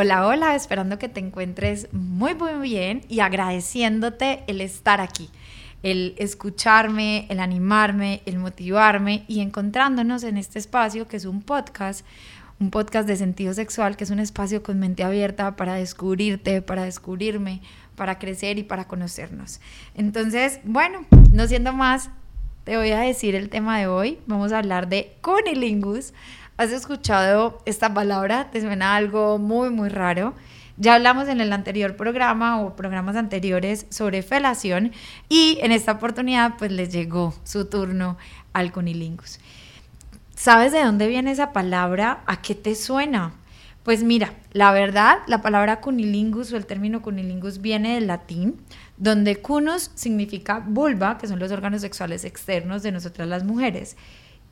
Hola, hola, esperando que te encuentres muy, muy bien y agradeciéndote el estar aquí, el escucharme, el animarme, el motivarme y encontrándonos en este espacio que es un podcast, un podcast de sentido sexual, que es un espacio con mente abierta para descubrirte, para descubrirme, para crecer y para conocernos. Entonces, bueno, no siendo más, te voy a decir el tema de hoy. Vamos a hablar de conilingus. ¿Has escuchado esta palabra? ¿Te suena algo muy, muy raro? Ya hablamos en el anterior programa o programas anteriores sobre felación y en esta oportunidad pues les llegó su turno al conilingus. ¿Sabes de dónde viene esa palabra? ¿A qué te suena? Pues mira, la verdad, la palabra cunilingus o el término cunilingus viene del latín, donde cunus significa vulva, que son los órganos sexuales externos de nosotras las mujeres,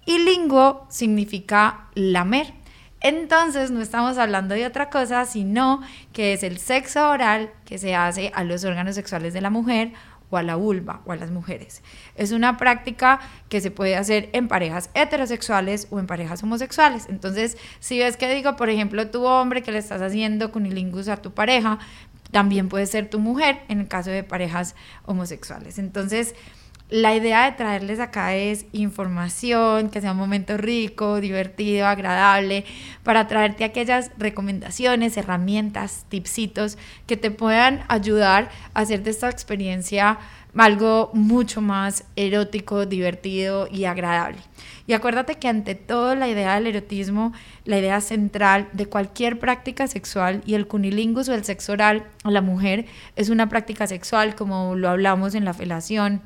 y lingo significa lamer. Entonces no estamos hablando de otra cosa, sino que es el sexo oral que se hace a los órganos sexuales de la mujer o a la vulva o a las mujeres. Es una práctica que se puede hacer en parejas heterosexuales o en parejas homosexuales. Entonces, si ves que digo, por ejemplo, tu hombre que le estás haciendo cunilingus a tu pareja, también puede ser tu mujer en el caso de parejas homosexuales. Entonces, la idea de traerles acá es información, que sea un momento rico, divertido, agradable, para traerte aquellas recomendaciones, herramientas, tipsitos que te puedan ayudar a hacer de esta experiencia algo mucho más erótico, divertido y agradable. Y acuérdate que ante todo la idea del erotismo, la idea central de cualquier práctica sexual y el cunilingus o el sexo oral a la mujer es una práctica sexual como lo hablamos en la felación,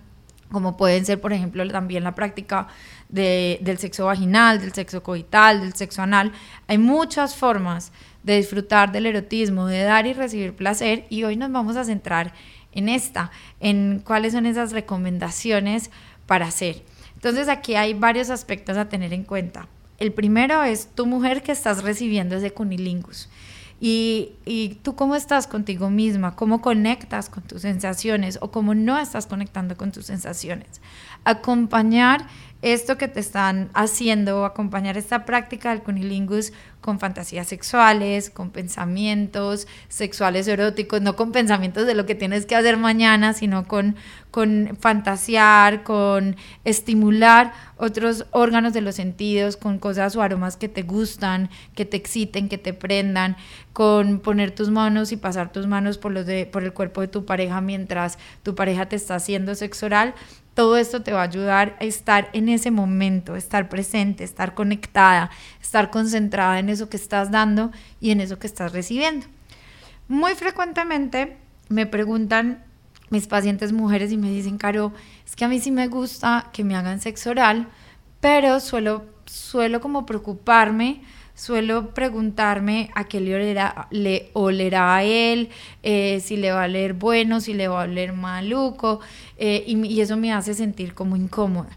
como pueden ser, por ejemplo, también la práctica del sexo vaginal, del sexo coital, del sexo anal. Hay muchas formas de disfrutar del erotismo, de dar y recibir placer, y hoy nos vamos a centrar en esta, en cuáles son esas recomendaciones para hacer. Entonces aquí hay varios aspectos a tener en cuenta. El primero es tu mujer que estás recibiendo ese cunilingus. Y, tú cómo estás contigo misma, cómo conectas con tus sensaciones o cómo no estás conectando con tus sensaciones. Acompañar esto que te están haciendo, acompañar esta práctica del cunilingus con fantasías sexuales, con pensamientos sexuales eróticos, no con pensamientos de lo que tienes que hacer mañana, sino con, con fantasear, con estimular otros órganos de los sentidos, con cosas o aromas que te gustan, que te exciten, que te prendan, con poner tus manos y pasar tus manos por, los de, por el cuerpo de tu pareja mientras tu pareja te está haciendo sexo oral todo esto te va a ayudar a estar en ese momento, estar presente, estar conectada, estar concentrada en eso que estás dando y en eso que estás recibiendo. Muy frecuentemente me preguntan mis pacientes mujeres y me dicen, Caro, es que a mí sí me gusta que me hagan sexo oral, pero suelo, suelo como preocuparme suelo preguntarme a qué le olerá, le a él, eh, si le va a oler bueno, si le va a oler maluco, eh, y, y, eso me hace sentir como incómoda.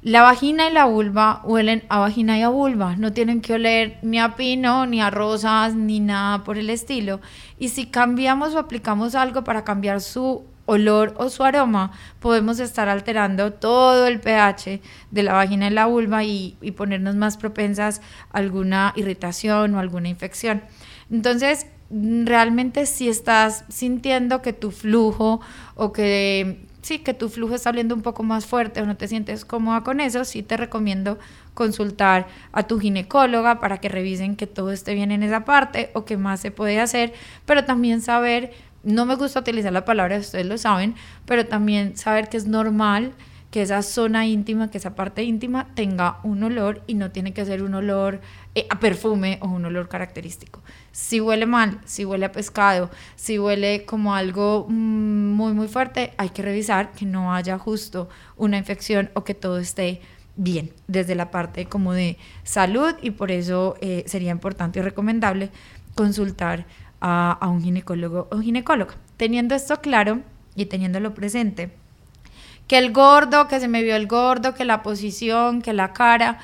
La vagina y la vulva huelen a vagina y a vulva, no tienen que oler ni a pino, ni a rosas, ni nada por el estilo. Y si cambiamos o aplicamos algo para cambiar su olor o su aroma, podemos estar alterando todo el pH de la vagina y la vulva y, ponernos más propensas a alguna irritación o alguna infección. Entonces, realmente si estás sintiendo que tu flujo o que sí, que tu flujo está saliendo un poco más fuerte o no te sientes cómoda con eso, sí te recomiendo consultar a tu ginecóloga para que revisen que todo esté bien en esa parte o qué más se puede hacer, pero también saber no me gusta utilizar la palabra, ustedes lo saben, pero también saber que es normal que esa zona íntima, que esa parte íntima tenga un olor y no tiene que ser un olor eh, a perfume o un olor característico. Si huele mal, si huele a pescado, si huele como algo mm, muy muy fuerte, hay que revisar que no haya justo una infección o que todo esté bien desde la parte como de salud y por eso eh, sería importante y recomendable consultar a, un ginecólogo o ginecóloga. Teniendo esto claro y teniéndolo presente, que el gordo, que se me vio el gordo, que la posición, que la cara,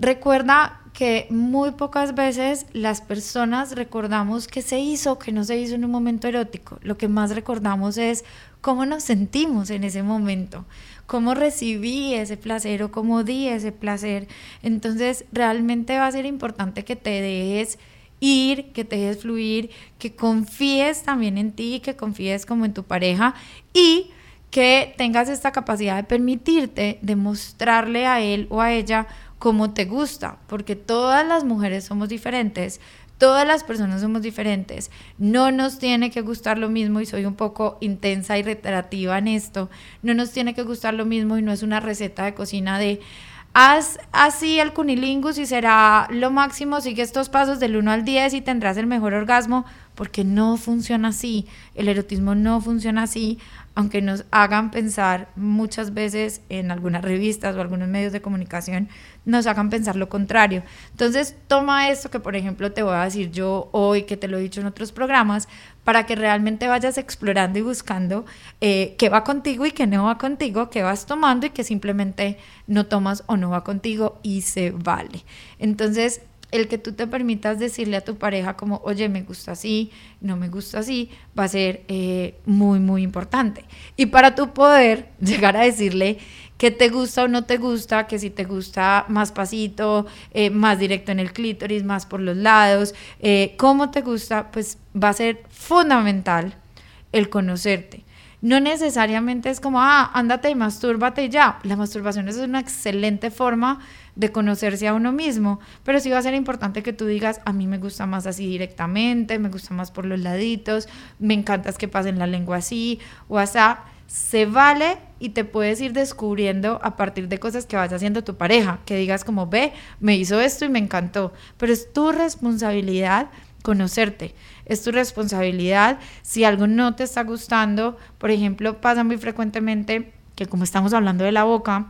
recuerda que muy pocas veces las personas recordamos que se hizo, que no se hizo en un momento erótico. Lo que más recordamos es cómo nos sentimos en ese momento, cómo recibí ese placer o cómo di ese placer. Entonces, realmente va a ser importante que te dejes ir, que te dejes fluir, que confíes también en ti, que confíes como en tu pareja y que tengas esta capacidad de permitirte demostrarle a él o a ella como te gusta, porque todas las mujeres somos diferentes, todas las personas somos diferentes, no nos tiene que gustar lo mismo y soy un poco intensa y reiterativa en esto, no nos tiene que gustar lo mismo y no es una receta de cocina de haz así el cunilingus y será lo máximo, sigue estos pasos del 1 al 10 y tendrás el mejor orgasmo, porque no funciona así, el erotismo no funciona así, aunque nos hagan pensar muchas veces en algunas revistas o algunos medios de comunicación, nos hagan pensar lo contrario. Entonces, toma esto que, por ejemplo, te voy a decir yo hoy, que te lo he dicho en otros programas, para que realmente vayas explorando y buscando eh, qué va contigo y qué no va contigo, qué vas tomando y qué simplemente no tomas o no va contigo y se vale. Entonces, el que tú te permitas decirle a tu pareja como, oye, me gusta así, no me gusta así, va a ser eh, muy, muy importante. Y para tu poder llegar a decirle que te gusta o no te gusta, que si te gusta más pasito, eh, más directo en el clítoris, más por los lados, eh, cómo te gusta, pues va a ser fundamental el conocerte. No necesariamente es como, ah, ándate y mastúrbate ya. La masturbación es una excelente forma de conocerse a uno mismo, pero sí va a ser importante que tú digas, a mí me gusta más así directamente, me gusta más por los laditos, me encanta que pasen la lengua así o así. Se vale y te puedes ir descubriendo a partir de cosas que vaya haciendo tu pareja, que digas como, ve, me hizo esto y me encantó, pero es tu responsabilidad conocerte. Es tu responsabilidad. Si algo no te está gustando, por ejemplo, pasa muy frecuentemente que como estamos hablando de la boca,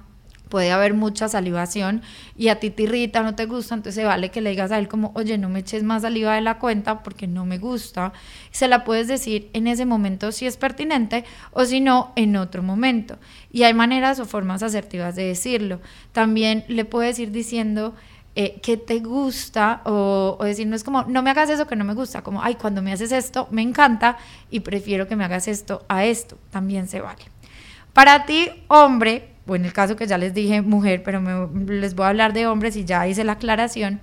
puede haber mucha salivación y a ti te irrita, no te gusta, entonces vale que le digas a él como, oye, no me eches más saliva de la cuenta porque no me gusta. Se la puedes decir en ese momento si es pertinente o si no, en otro momento. Y hay maneras o formas asertivas de decirlo. También le puedes ir diciendo... Eh, que te gusta o, o, decir, no es como, no me hagas eso que no me gusta, como, ay, cuando me haces esto, me encanta y prefiero que me hagas esto a esto, también se vale. Para ti, hombre, o en el caso que ya les dije mujer, pero les voy a hablar de hombres y ya hice la aclaración,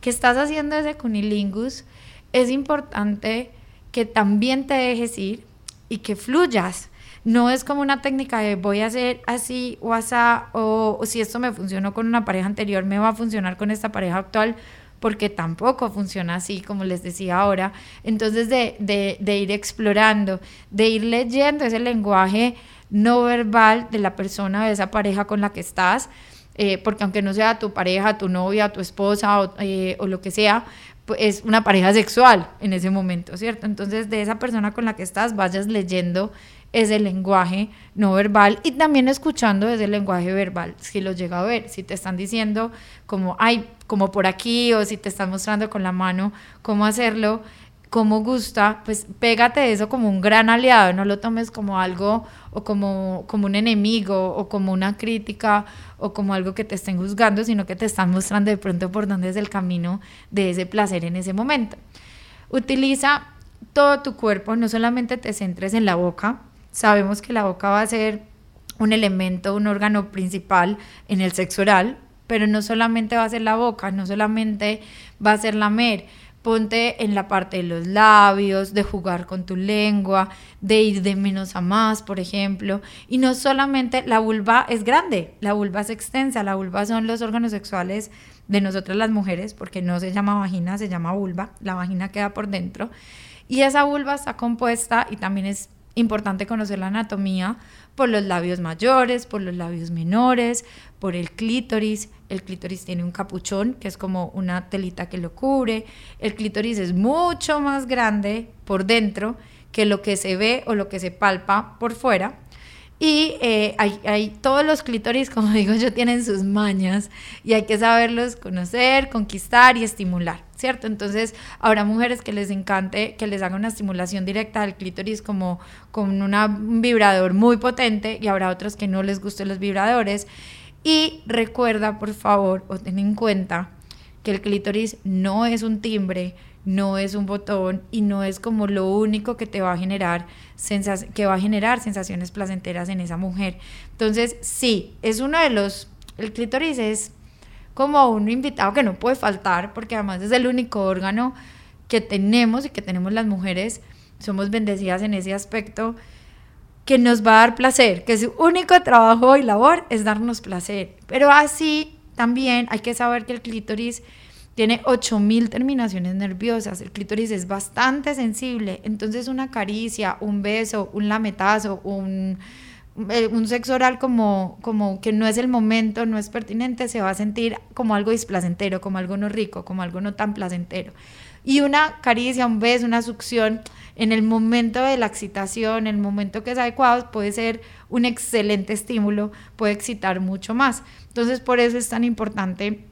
que estás haciendo ese cunilingus, es importante que también te dejes ir y que fluyas. No es como una técnica de voy a hacer así o así, o, si esto me funcionó con una pareja anterior, me va a funcionar con esta pareja actual, porque tampoco funciona así, como les decía ahora. Entonces, de, de ir explorando, de ir leyendo ese lenguaje no verbal de la persona, de esa pareja con la que estás, eh, porque aunque no sea tu pareja, tu novia, tu esposa o, eh, lo que sea, es una pareja sexual en ese momento, ¿cierto? Entonces de esa persona con la que estás vayas leyendo ese lenguaje no verbal y también escuchando ese lenguaje verbal, si lo llega a ver, si te están diciendo como, ay, como por aquí o si te están mostrando con la mano cómo hacerlo, cómo gusta, pues pégate eso como un gran aliado, no lo tomes como algo o como, como un enemigo o como una crítica o como algo que te estén juzgando, sino que te están mostrando de pronto por dónde es el camino de ese placer en ese momento. Utiliza todo tu cuerpo, no solamente te centres en la boca, sabemos que la boca va a ser un elemento, un órgano principal en el sexo oral, pero no solamente va a ser la boca, no solamente va a ser lamer, Ponte en la parte de los labios, de jugar con tu lengua, de ir de menos a más, por ejemplo. Y no solamente la vulva es grande, la vulva es extensa, la vulva son los órganos sexuales de nosotras las mujeres, porque no se llama vagina, se llama vulva, la vagina queda por dentro. Y esa vulva está compuesta y también es importante conocer la anatomía por los labios mayores, por los labios menores, por el clítoris. El clítoris tiene un capuchón, que es como una telita que lo cubre. El clítoris es mucho más grande por dentro que lo que se ve o lo que se palpa por fuera. Y eh, hay, hay, todos los clítoris, como digo yo, tienen sus mañas y hay que saberlos conocer, conquistar y estimular. ¿Cierto? Entonces, habrá mujeres que les encante que les haga una estimulación directa del clítoris como con un vibrador muy potente y habrá otras que no les gusten los vibradores. Y recuerda, por favor, o ten en cuenta que el clítoris no es un timbre, no es un botón y no es como lo único que te va a generar que va a generar sensaciones placenteras en esa mujer. Entonces, sí, es uno de los el clítoris es como un invitado que no puede faltar porque además es el único órgano que tenemos y que tenemos las mujeres, somos bendecidas en ese aspecto que nos va a dar placer, que su único trabajo y labor es darnos placer. Pero así también hay que saber que el clítoris tiene 8000 terminaciones nerviosas. El clítoris es bastante sensible. Entonces, una caricia, un beso, un lametazo, un, un sexo oral como, como que no es el momento, no es pertinente, se va a sentir como algo displacentero, como algo no rico, como algo no tan placentero. Y una caricia, un beso, una succión en el momento de la excitación, en el momento que es adecuado, puede ser un excelente estímulo, puede excitar mucho más. Entonces, por eso es tan importante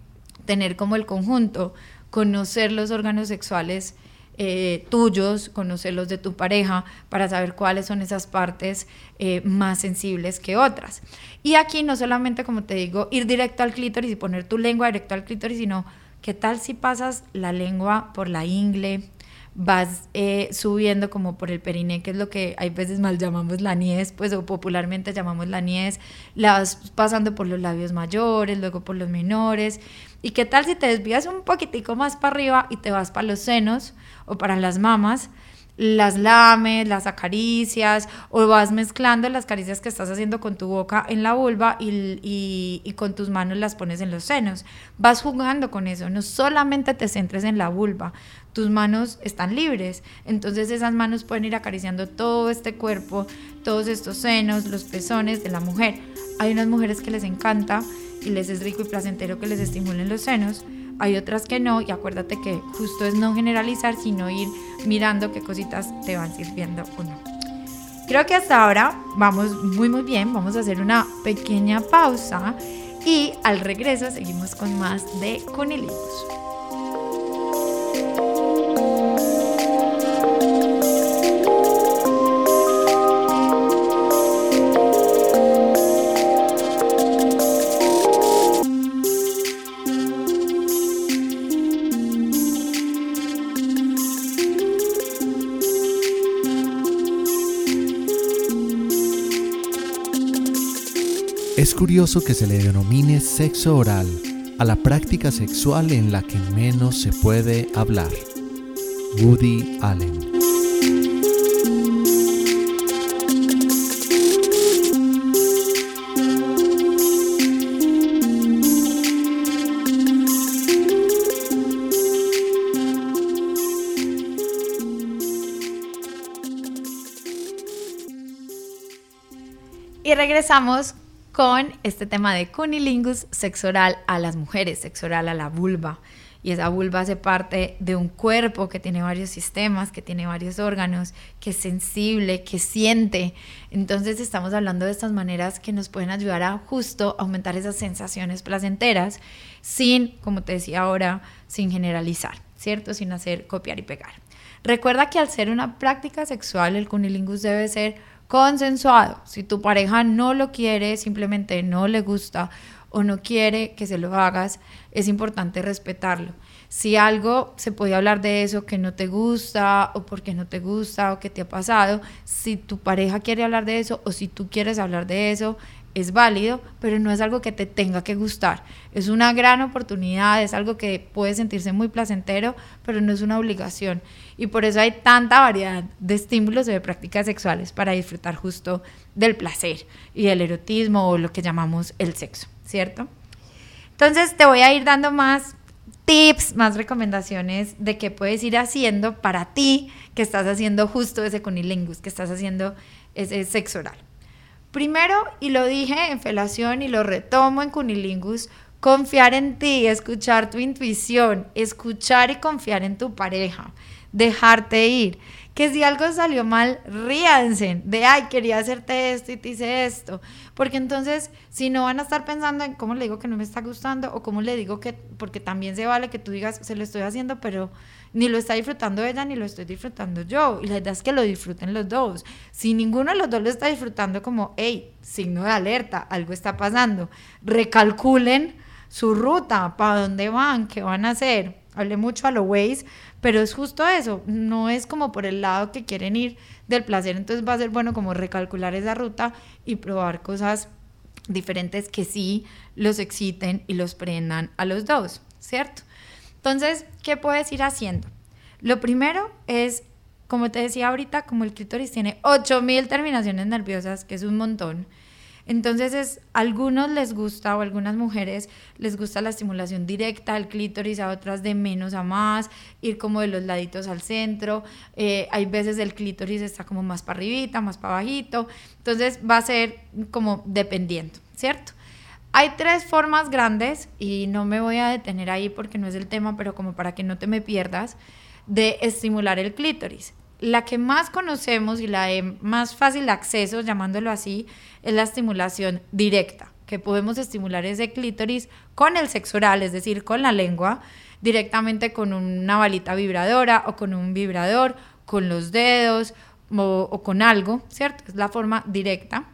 tener como el conjunto, conocer los órganos sexuales eh, tuyos, conocerlos de tu pareja, para saber cuáles son esas partes eh, más sensibles que otras. Y aquí no solamente, como te digo, ir directo al clítoris y poner tu lengua directo al clítoris, sino qué tal si pasas la lengua por la ingle, vas eh, subiendo como por el periné, que es lo que hay veces mal llamamos la niez, pues o popularmente llamamos la niez, la vas pasando por los labios mayores, luego por los menores. ¿Y qué tal si te desvías un poquitico más para arriba y te vas para los senos o para las mamas? las lames, las acaricias o vas mezclando las caricias que estás haciendo con tu boca en la vulva y, y, con tus manos las pones en los senos. Vas jugando con eso, no solamente te centres en la vulva, tus manos están libres, entonces esas manos pueden ir acariciando todo este cuerpo, todos estos senos, los pezones de la mujer. Hay unas mujeres que les encanta y les es rico y placentero que les estimulen los senos hay otras que no y acuérdate que justo es no generalizar, sino ir mirando qué cositas te van sirviendo o no. Creo que hasta ahora vamos muy muy bien, vamos a hacer una pequeña pausa y al regreso seguimos con más de Cunilingus. Curioso que se le denomine sexo oral a la práctica sexual en la que menos se puede hablar. Woody Allen. Y regresamos con este tema de cunilingus, sexo oral a las mujeres, sexo oral a la vulva. Y esa vulva hace parte de un cuerpo que tiene varios sistemas, que tiene varios órganos, que es sensible, que siente. Entonces estamos hablando de estas maneras que nos pueden ayudar a justo aumentar esas sensaciones placenteras sin, como te decía ahora, sin generalizar, ¿cierto? Sin hacer copiar y pegar. Recuerda que al ser una práctica sexual, el cunilingus debe ser consensuado. Si tu pareja no lo quiere, simplemente no le gusta o no quiere que se lo hagas, es importante respetarlo. Si algo se puede hablar de eso que no te gusta o porque no te gusta o que te ha pasado, si tu pareja quiere hablar de eso o si tú quieres hablar de eso, es válido, pero no es algo que te tenga que gustar. Es una gran oportunidad, es algo que puede sentirse muy placentero, pero no es una obligación. Y por eso hay tanta variedad de estímulos y de prácticas sexuales para disfrutar justo del placer y del erotismo o lo que llamamos el sexo, ¿cierto? Entonces te voy a ir dando más tips, más recomendaciones de qué puedes ir haciendo para ti que estás haciendo justo ese conilingus, que estás haciendo ese sexo oral. Primero, y lo dije en felación y lo retomo en cunilingus, confiar en ti, escuchar tu intuición, escuchar y confiar en tu pareja, dejarte ir. Que si algo salió mal, ríanse de, ay, quería hacerte esto y te hice esto. Porque entonces, si no van a estar pensando en cómo le digo que no me está gustando o cómo le digo que, porque también se vale que tú digas, se lo estoy haciendo, pero ni lo está disfrutando ella ni lo estoy disfrutando yo. Y la idea es que lo disfruten los dos. Si ninguno de los dos lo está disfrutando como, hey, signo de alerta, algo está pasando, recalculen su ruta, para dónde van, qué van a hacer. Hablé mucho a lo Waze, pero es justo eso, no es como por el lado que quieren ir del placer, entonces va a ser bueno como recalcular esa ruta y probar cosas diferentes que sí los exciten y los prendan a los dos, ¿cierto? Entonces, ¿qué puedes ir haciendo? Lo primero es, como te decía ahorita, como el clítoris tiene 8000 terminaciones nerviosas, que es un montón, entonces, es, a algunos les gusta o a algunas mujeres les gusta la estimulación directa del clítoris, a otras de menos a más, ir como de los laditos al centro. Eh, hay veces el clítoris está como más para arribita, más para bajito. Entonces, va a ser como dependiendo, ¿cierto? Hay tres formas grandes y no me voy a detener ahí porque no es el tema, pero como para que no te me pierdas, de estimular el clítoris la que más conocemos y la de más fácil acceso, llamándolo así, es la estimulación directa, que podemos estimular ese clítoris con el sexo oral, es decir, con la lengua, directamente con una balita vibradora o con un vibrador, con los dedos o, o con algo, ¿cierto? Es la forma directa.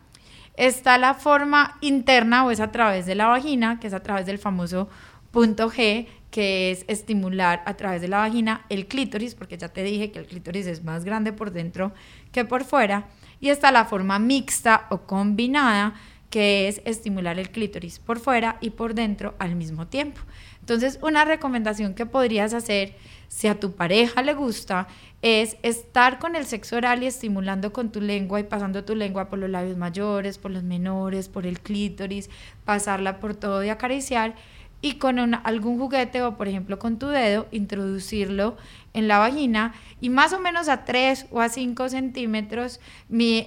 Está la forma interna o es a través de la vagina, que es a través del famoso punto G, que es estimular a través de la vagina el clítoris, porque ya te dije que el clítoris es más grande por dentro que por fuera, y está la forma mixta o combinada, que es estimular el clítoris por fuera y por dentro al mismo tiempo. Entonces, una recomendación que podrías hacer, si a tu pareja le gusta, es estar con el sexo oral y estimulando con tu lengua y pasando tu lengua por los labios mayores, por los menores, por el clítoris, pasarla por todo y acariciar y con algún juguete o por ejemplo con tu dedo introducirlo en la vagina y más o menos a 3 o a 5 centímetros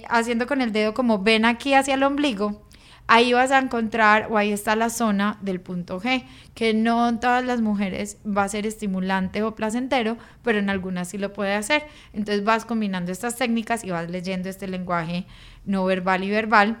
haciendo con el dedo como ven aquí hacia el ombligo ahí vas a encontrar o ahí está la zona del punto G que no en todas las mujeres va a ser estimulante o placentero pero en algunas sí lo puede hacer. Entonces vas combinando estas técnicas y vas leyendo este lenguaje no verbal y verbal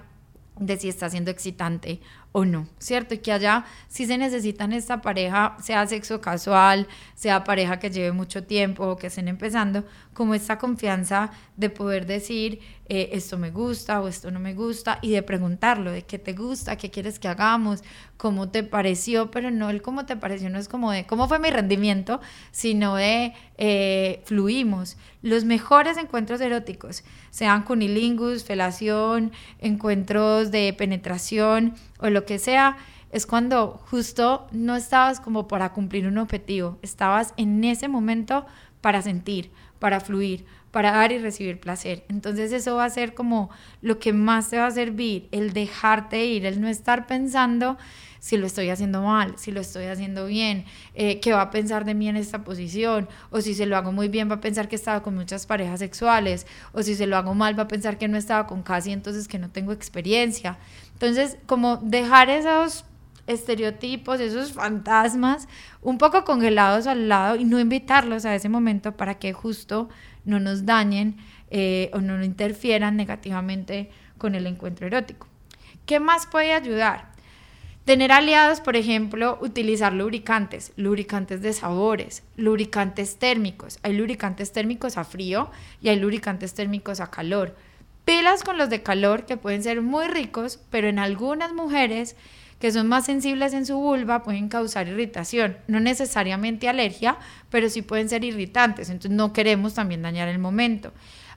de si está siendo excitante o no, ¿cierto? Y que allá si se necesitan esta pareja, sea sexo casual, sea pareja que lleve mucho tiempo o que estén empezando, como esta confianza de poder decir eh, esto me gusta o esto no me gusta y de preguntarlo, de qué te gusta, qué quieres que hagamos, cómo te pareció, pero no el cómo te pareció, no es como de cómo fue mi rendimiento, sino de eh, fluimos. Los mejores encuentros eróticos, sean cunilingus, felación, encuentros de penetración, o lo que sea, es cuando justo no estabas como para cumplir un objetivo, estabas en ese momento para sentir, para fluir, para dar y recibir placer. Entonces eso va a ser como lo que más te va a servir, el dejarte ir, el no estar pensando si lo estoy haciendo mal, si lo estoy haciendo bien, eh, qué va a pensar de mí en esta posición, o si se lo hago muy bien va a pensar que estaba con muchas parejas sexuales, o si se lo hago mal va a pensar que no estaba con casi, entonces que no tengo experiencia. Entonces, como dejar esos estereotipos, esos fantasmas un poco congelados al lado y no invitarlos a ese momento para que justo no nos dañen eh, o no interfieran negativamente con el encuentro erótico. ¿Qué más puede ayudar? Tener aliados, por ejemplo, utilizar lubricantes, lubricantes de sabores, lubricantes térmicos. Hay lubricantes térmicos a frío y hay lubricantes térmicos a calor. Pilas con los de calor que pueden ser muy ricos, pero en algunas mujeres que son más sensibles en su vulva pueden causar irritación, no necesariamente alergia, pero sí pueden ser irritantes, entonces no queremos también dañar el momento.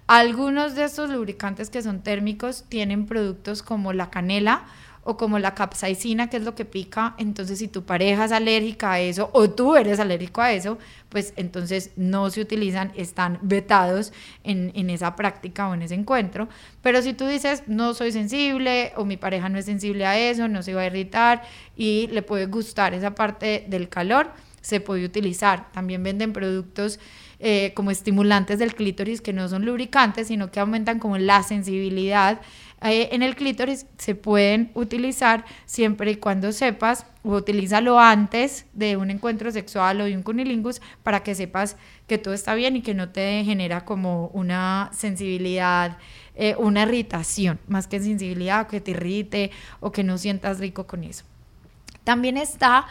Algunos de estos lubricantes que son térmicos tienen productos como la canela o como la capsaicina, que es lo que pica, entonces si tu pareja es alérgica a eso o tú eres alérgico a eso, pues entonces no se utilizan, están vetados en, en esa práctica o en ese encuentro. Pero si tú dices, no soy sensible o mi pareja no es sensible a eso, no se va a irritar y le puede gustar esa parte del calor, se puede utilizar. También venden productos eh, como estimulantes del clítoris que no son lubricantes, sino que aumentan como la sensibilidad eh, en el clítoris se pueden utilizar siempre y cuando sepas o utilízalo antes de un encuentro sexual o de un cunilingus para que sepas que todo está bien y que no te genera como una sensibilidad, eh, una irritación, más que sensibilidad, que te irrite o que no sientas rico con eso. También está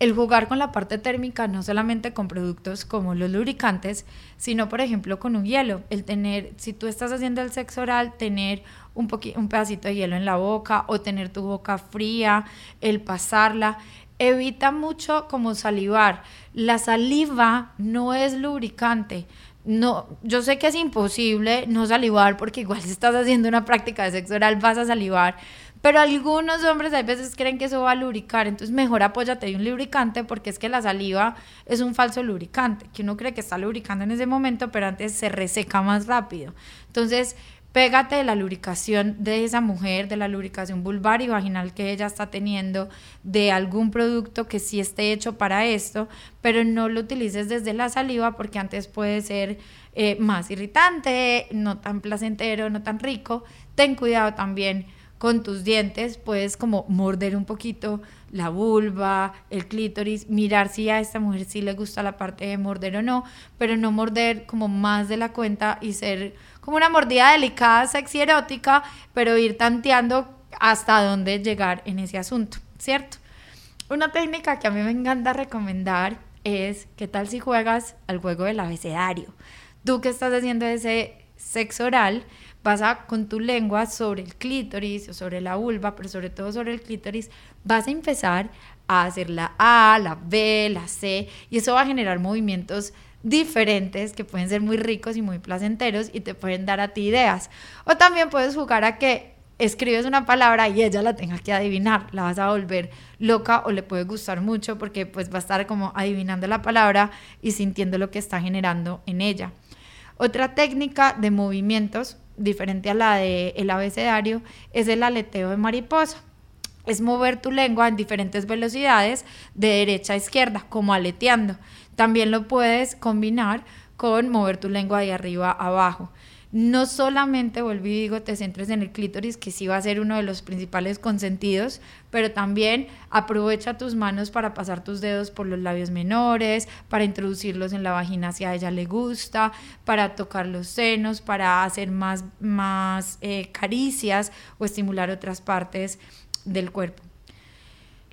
el jugar con la parte térmica, no solamente con productos como los lubricantes, sino por ejemplo con un hielo. El tener, si tú estás haciendo el sexo oral, tener un, un pedacito de hielo en la boca o tener tu boca fría, el pasarla. Evita mucho como salivar. La saliva no es lubricante. No, yo sé que es imposible no salivar porque igual si estás haciendo una práctica de sexo oral vas a salivar, pero algunos hombres a veces creen que eso va a lubricar, entonces mejor apóyate de un lubricante porque es que la saliva es un falso lubricante, que uno cree que está lubricando en ese momento, pero antes se reseca más rápido. Entonces, pégate de la lubricación de esa mujer, de la lubricación vulvar y vaginal que ella está teniendo, de algún producto que sí esté hecho para esto, pero no lo utilices desde la saliva porque antes puede ser eh, más irritante, no tan placentero, no tan rico. Ten cuidado también con tus dientes puedes como morder un poquito la vulva, el clítoris, mirar si a esta mujer sí le gusta la parte de morder o no, pero no morder como más de la cuenta y ser como una mordida delicada, sexy, erótica, pero ir tanteando hasta dónde llegar en ese asunto, ¿cierto? Una técnica que a mí me encanta recomendar es, ¿qué tal si juegas al juego del abecedario? Tú que estás haciendo ese sexo oral, vas a con tu lengua sobre el clítoris o sobre la vulva, pero sobre todo sobre el clítoris, vas a empezar a hacer la A, la B, la C, y eso va a generar movimientos diferentes que pueden ser muy ricos y muy placenteros y te pueden dar a ti ideas. O también puedes jugar a que escribes una palabra y ella la tenga que adivinar, la vas a volver loca o le puede gustar mucho porque pues va a estar como adivinando la palabra y sintiendo lo que está generando en ella. Otra técnica de movimientos diferente a la del el abecedario, es el aleteo de mariposa. Es mover tu lengua en diferentes velocidades de derecha a izquierda, como aleteando. También lo puedes combinar con mover tu lengua de arriba a abajo no solamente, vuelvo y digo, te centres en el clítoris, que sí va a ser uno de los principales consentidos, pero también aprovecha tus manos para pasar tus dedos por los labios menores, para introducirlos en la vagina si a ella le gusta, para tocar los senos, para hacer más, más eh, caricias o estimular otras partes del cuerpo.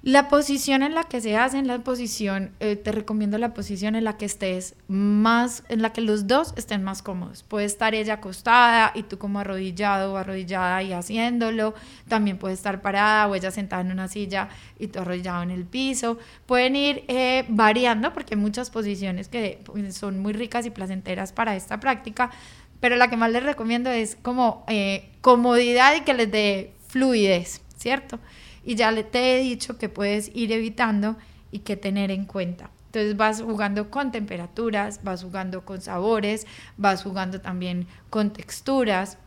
La posición en la que se hace, en la posición, eh, te recomiendo la posición en la que estés más, en la que los dos estén más cómodos. Puede estar ella acostada y tú como arrodillado o arrodillada y haciéndolo. También puede estar parada o ella sentada en una silla y tú arrodillado en el piso. Pueden ir eh, variando porque hay muchas posiciones que pues, son muy ricas y placenteras para esta práctica. Pero la que más les recomiendo es como eh, comodidad y que les dé fluidez, ¿cierto? Y ya te he dicho que puedes ir evitando y que tener en cuenta. Entonces vas jugando con temperaturas, vas jugando con sabores, vas jugando también con texturas.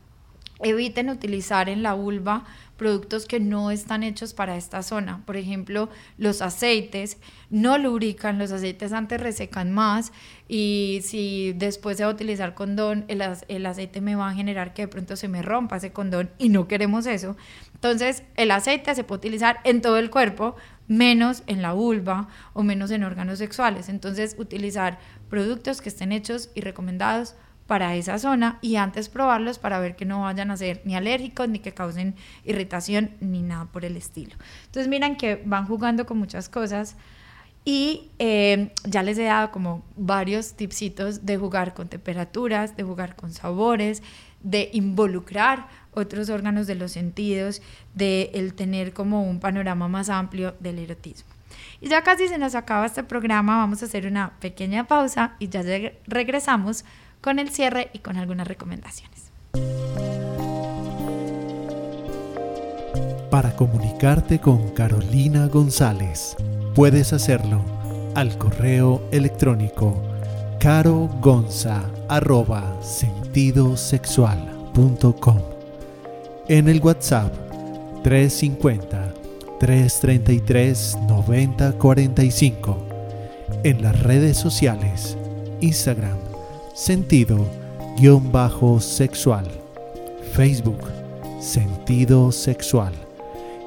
Eviten utilizar en la vulva productos que no están hechos para esta zona. Por ejemplo, los aceites no lubrican, los aceites antes resecan más y si después de utilizar condón, el, el aceite me va a generar que de pronto se me rompa ese condón y no queremos eso. Entonces, el aceite se puede utilizar en todo el cuerpo, menos en la vulva o menos en órganos sexuales. Entonces, utilizar productos que estén hechos y recomendados para esa zona y antes probarlos para ver que no vayan a ser ni alérgicos, ni que causen irritación, ni nada por el estilo. Entonces, miran que van jugando con muchas cosas. Y eh, ya les he dado como varios tipsitos de jugar con temperaturas, de jugar con sabores, de involucrar otros órganos de los sentidos, de el tener como un panorama más amplio del erotismo. Y ya casi se nos acaba este programa, vamos a hacer una pequeña pausa y ya regresamos con el cierre y con algunas recomendaciones. Para comunicarte con Carolina González, puedes hacerlo al correo electrónico carogonsasentidosexual.com en el WhatsApp 350 333 9045 en las redes sociales Instagram sentido-sexual Facebook Sentido Sexual.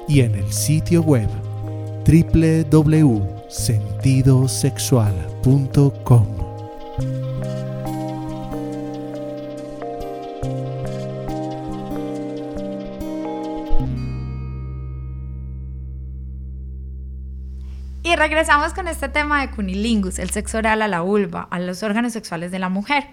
Y en el sitio web www.sentidosexual.com. regresamos con este tema de cunilingus, el sexo oral a la vulva, a los órganos sexuales de la mujer.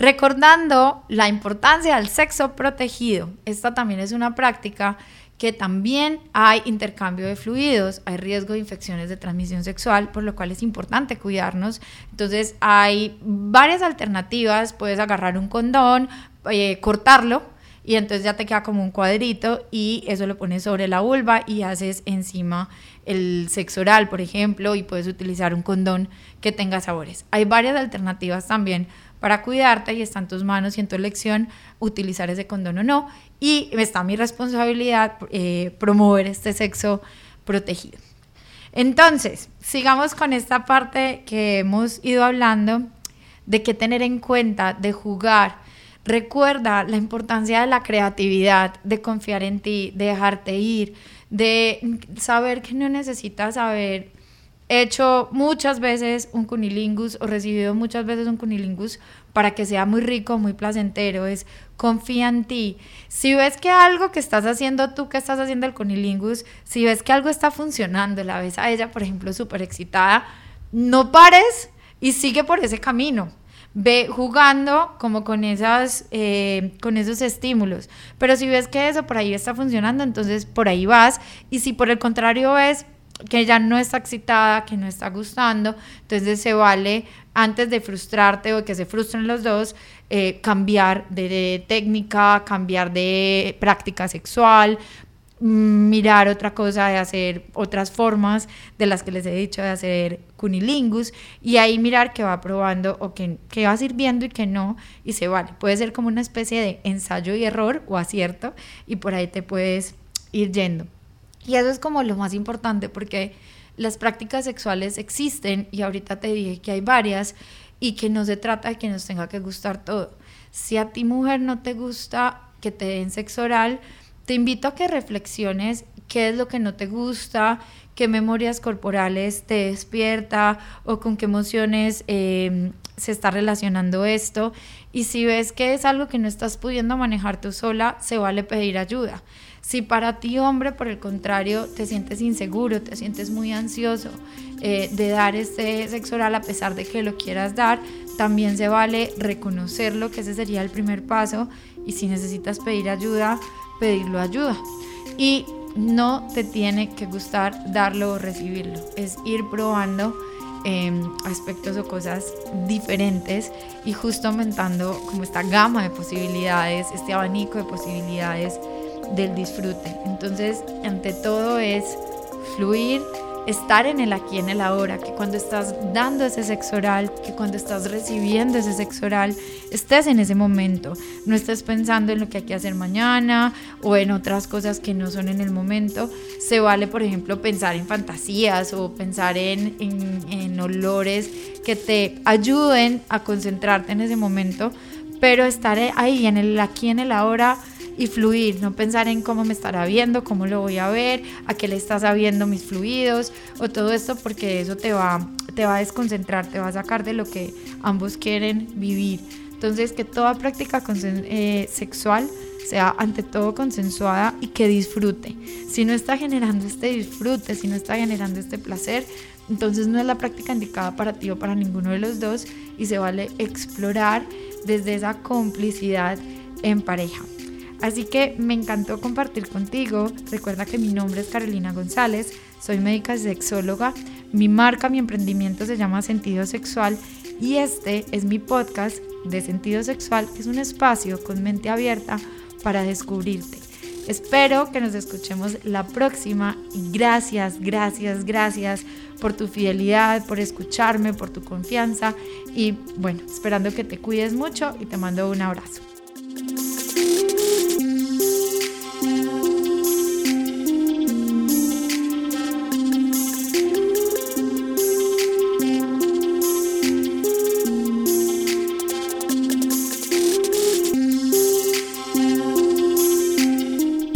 Recordando la importancia del sexo protegido. Esta también es una práctica que también hay intercambio de fluidos, hay riesgo de infecciones de transmisión sexual, por lo cual es importante cuidarnos. Entonces hay varias alternativas, puedes agarrar un condón, eh, cortarlo y entonces ya te queda como un cuadrito y eso lo pones sobre la vulva y haces encima el sexo oral, por ejemplo, y puedes utilizar un condón que tenga sabores. Hay varias alternativas también para cuidarte y está en tus manos y en tu elección utilizar ese condón o no. Y está mi responsabilidad eh, promover este sexo protegido. Entonces, sigamos con esta parte que hemos ido hablando de qué tener en cuenta, de jugar. Recuerda la importancia de la creatividad, de confiar en ti, de dejarte ir, de saber que no necesitas saber hecho muchas veces un cunilingus o recibido muchas veces un cunilingus para que sea muy rico, muy placentero, es confía en ti. Si ves que algo que estás haciendo tú, que estás haciendo el cunilingus, si ves que algo está funcionando, la ves a ella, por ejemplo, súper excitada, no pares y sigue por ese camino. Ve jugando como con, esas, eh, con esos estímulos. Pero si ves que eso por ahí está funcionando, entonces por ahí vas. Y si por el contrario ves que ya no está excitada, que no está gustando, entonces se vale, antes de frustrarte o que se frustren los dos, eh, cambiar de, técnica, cambiar de práctica sexual, mirar otra cosa, de hacer otras formas de las que les he dicho, de hacer cunilingus, y ahí mirar que va probando o que, que va sirviendo y que no, y se vale. Puede ser como una especie de ensayo y error o acierto, y por ahí te puedes ir yendo. Y eso es como lo más importante porque las prácticas sexuales existen y ahorita te dije que hay varias y que no se trata de que nos tenga que gustar todo. Si a ti mujer no te gusta que te den sexo oral, te invito a que reflexiones qué es lo que no te gusta, qué memorias corporales te despierta o con qué emociones em, se está relacionando esto. Y si ves que es algo que no estás pudiendo manejar tú sola, se vale pedir ayuda. Si para ti, hombre, por el contrario, te sientes inseguro, te sientes muy ansioso eh, de dar este sexo oral a pesar de que lo quieras dar, también se vale reconocerlo, que ese sería el primer paso. Y si necesitas pedir ayuda, pedirlo ayuda. Y no te tiene que gustar darlo o recibirlo. Es ir probando em, aspectos o cosas diferentes y justo aumentando como esta gama de posibilidades, este abanico de posibilidades del disfrute. Entonces, ante todo es fluir, estar en el aquí, en el ahora, que cuando estás dando ese sexo oral, que cuando estás recibiendo ese sexo oral, estés en ese momento, no estés pensando en lo que hay que hacer mañana o en otras cosas que no son en el momento. Se vale, por ejemplo, pensar en fantasías o pensar en, en, olores que te ayuden a concentrarte en ese momento, pero estar ahí, en el aquí, en el ahora, y fluir, no pensar en cómo me estará viendo, cómo lo voy a ver, a qué le estás sabiendo mis fluidos o todo esto porque eso te va, te va a desconcentrar, te va a sacar de lo que ambos quieren vivir. Entonces que toda práctica eh, sexual sea ante todo consensuada y que disfrute. Si no está generando este disfrute, si no está generando este placer, entonces no es la práctica indicada para ti o para ninguno de los dos y se vale explorar desde esa complicidad en pareja. Así que me encantó compartir contigo. Recuerda que mi nombre es Carolina González, soy médica sexóloga. Mi marca, mi emprendimiento se llama Sentido Sexual y este es mi podcast de Sentido Sexual, que es un espacio con mente abierta para descubrirte. Espero que nos escuchemos la próxima y gracias, gracias, gracias por tu fidelidad, por escucharme, por tu confianza y bueno, esperando que te cuides mucho y te mando un abrazo.